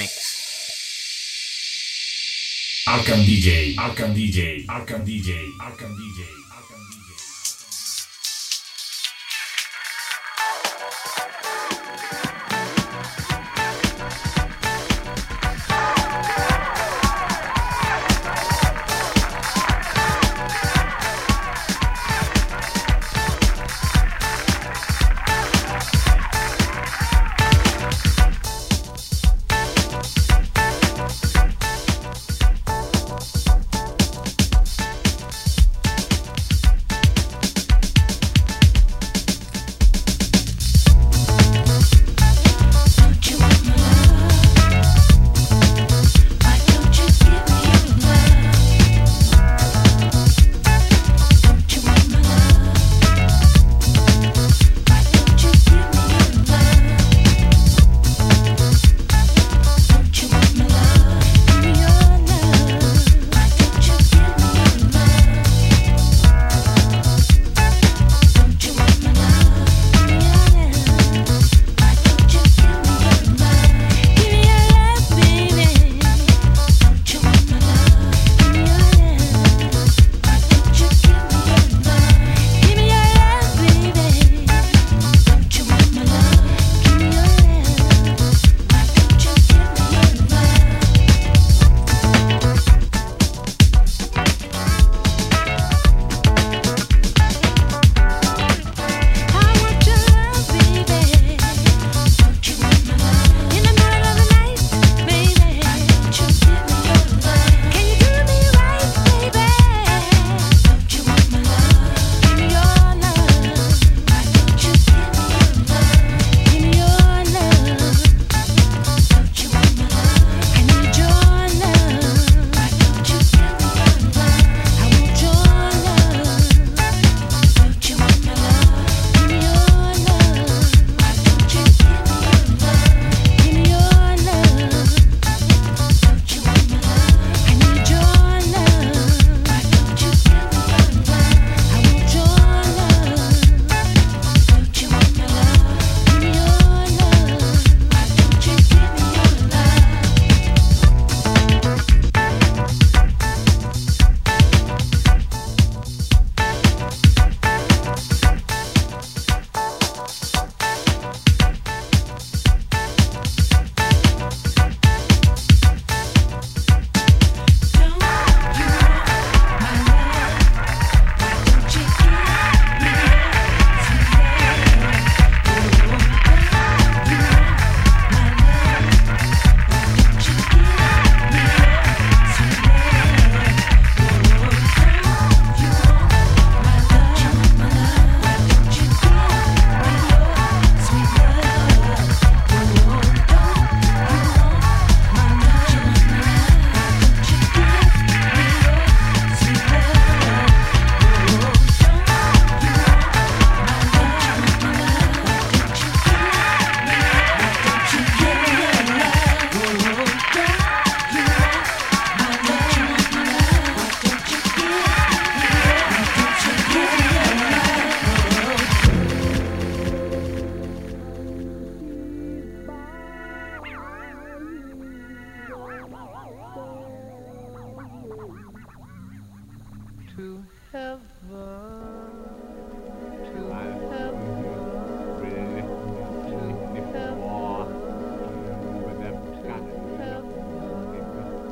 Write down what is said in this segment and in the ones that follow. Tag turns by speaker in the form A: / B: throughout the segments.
A: mix.
B: Arkham DJ, Arkham DJ, Arkham DJ, Arkham DJ.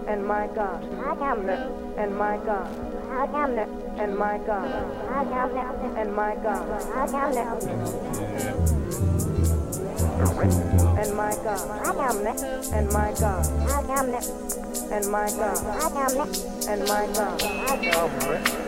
C: and my God. And my God. And my God. And my God. And my God. And my
D: God. And my God. And
E: my God. And my God.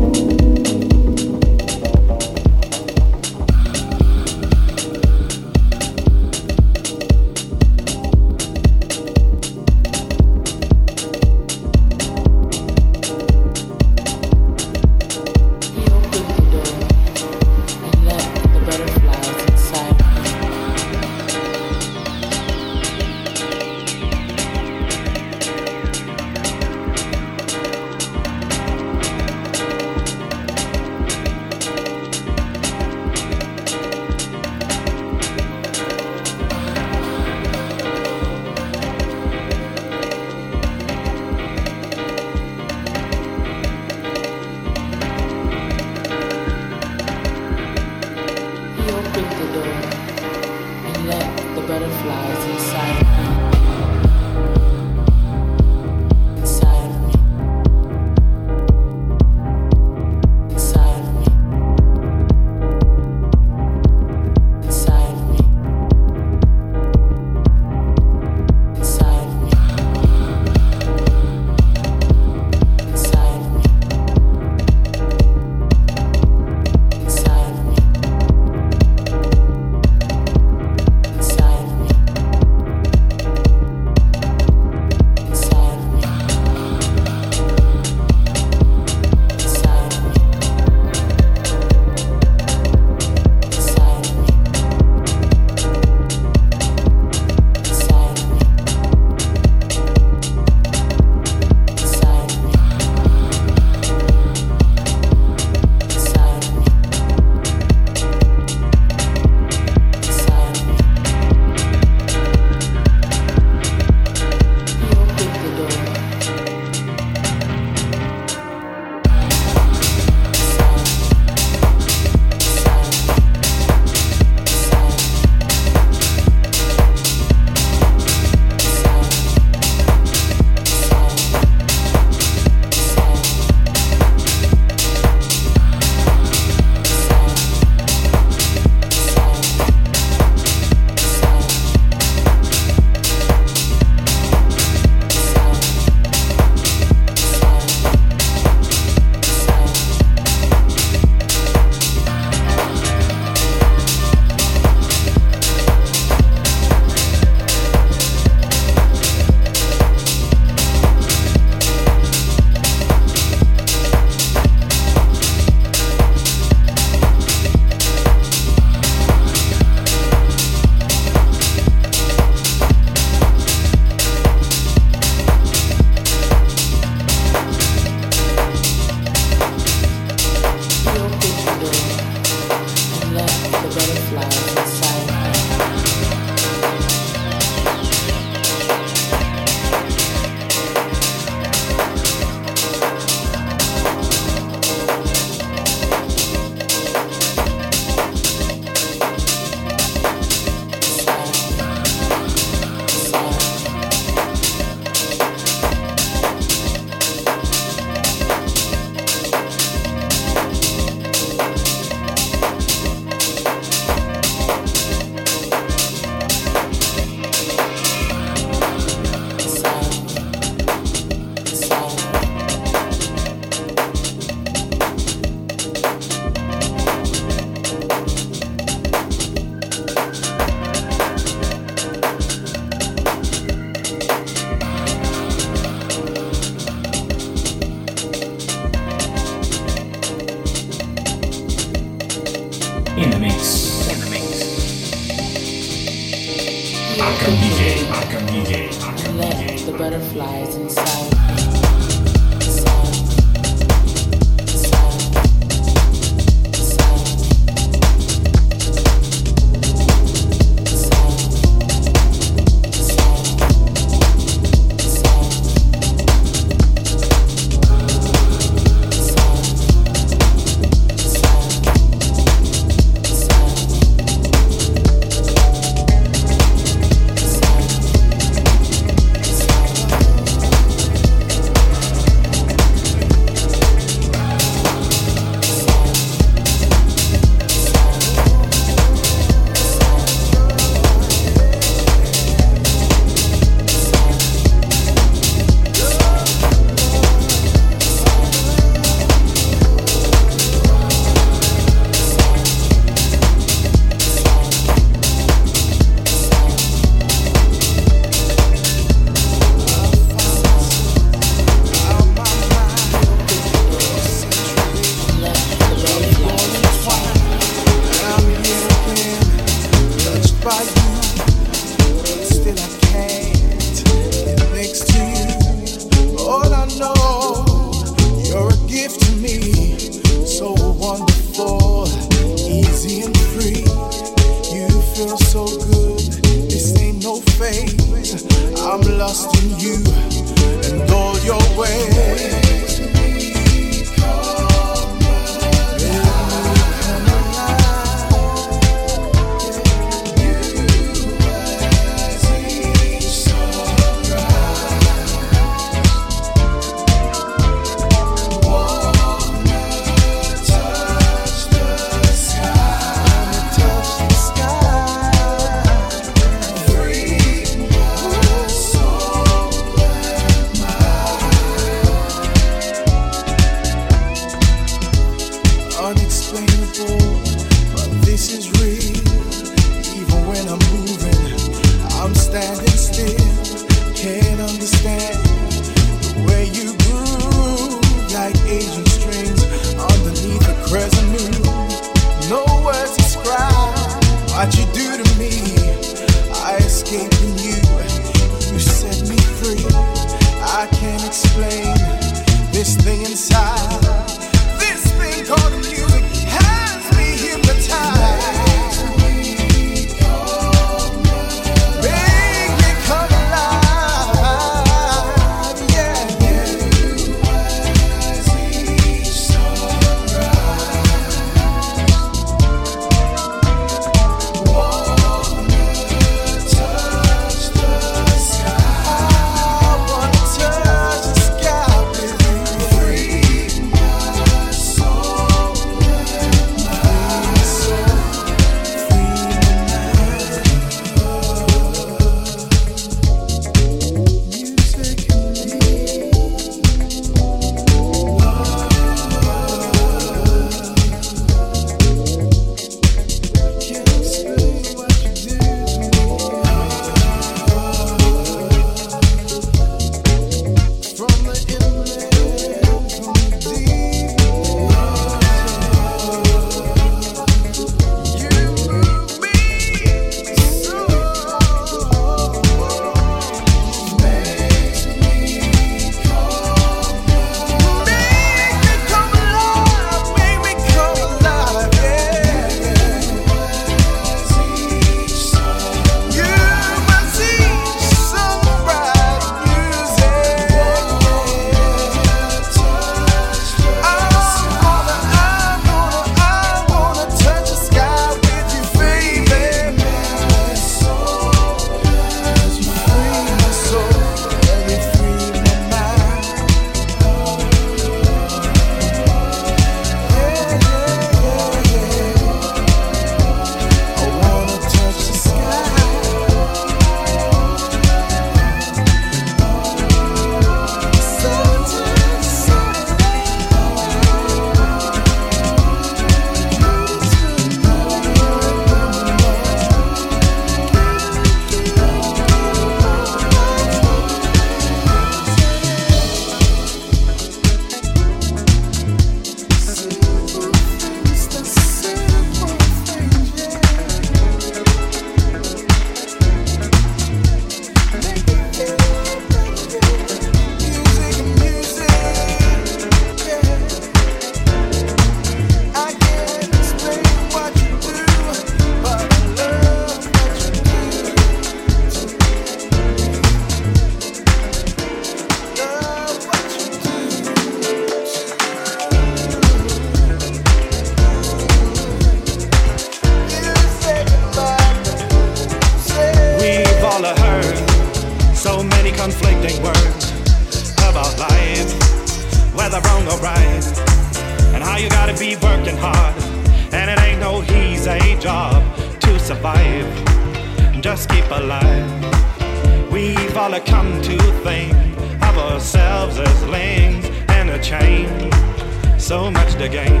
E: So much to gain.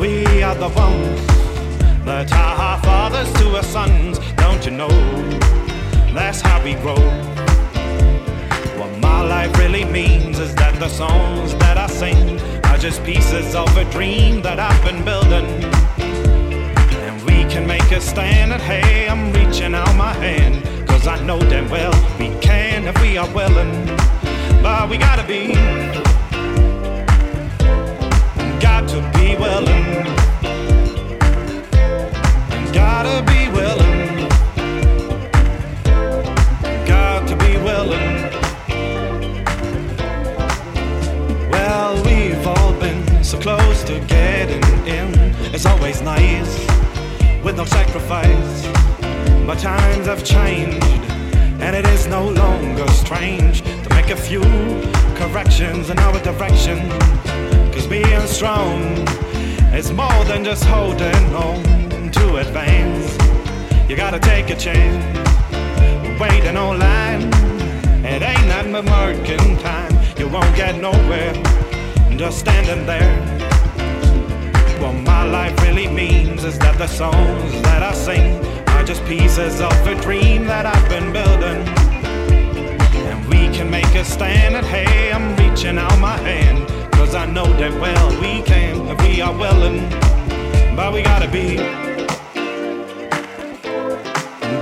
E: We are the ones that are our fathers to our sons. Don't you know? That's how we grow. What my life really means is that the songs that I sing are just pieces of a dream that I've been building. And we can make a stand, and hey, I'm reaching out my hand. Cause I know damn well we can if we are willing. But we gotta be, to be willing. Gotta be willing. Got to be willing. Well, we've all been so close to getting in. It's always nice with no sacrifice. But times have changed, and it is no longer strange to make a few corrections in our direction. Cause being strong is more than just holding on to advance. You gotta take a chance, waiting online. It ain't nothing but marking time. You won't get nowhere just standing there. What my life really means is that the songs that I sing are just pieces of a dream that I've been building. And we can make a stand, and hey, I'm reaching out my hand. Cause I know that well we can if we are willing. But we gotta be,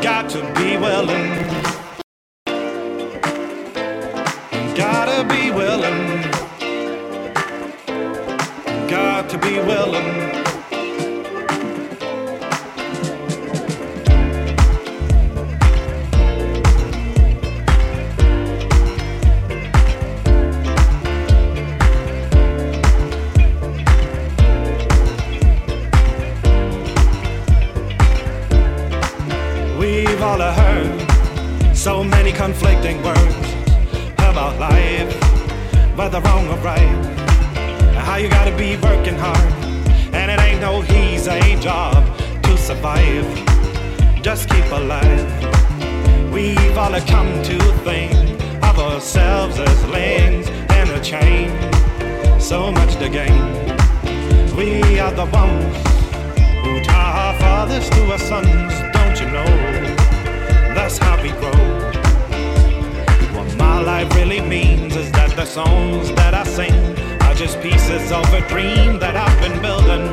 E: got to be willing. Gotta be willing. Got to be willing. Conflicting words about life, whether wrong or right. How you gotta be working hard, and it ain't no easy job to survive. Just keep alive. We've all come to think of ourselves as links in a chain. So much to gain. We are the ones who tie our fathers to our sons. Don't you know? That's how we grow life really means is that the songs that I sing are just pieces of a dream that I've been building.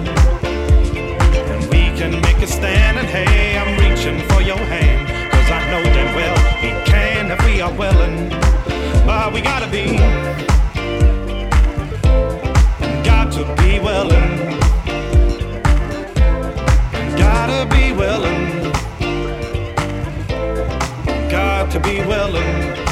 E: And we can make a stand, and hey, I'm reaching for your hand, cause I know that well we can if we are willing. But we gotta be, got to be willing, gotta be willing, got to be willing.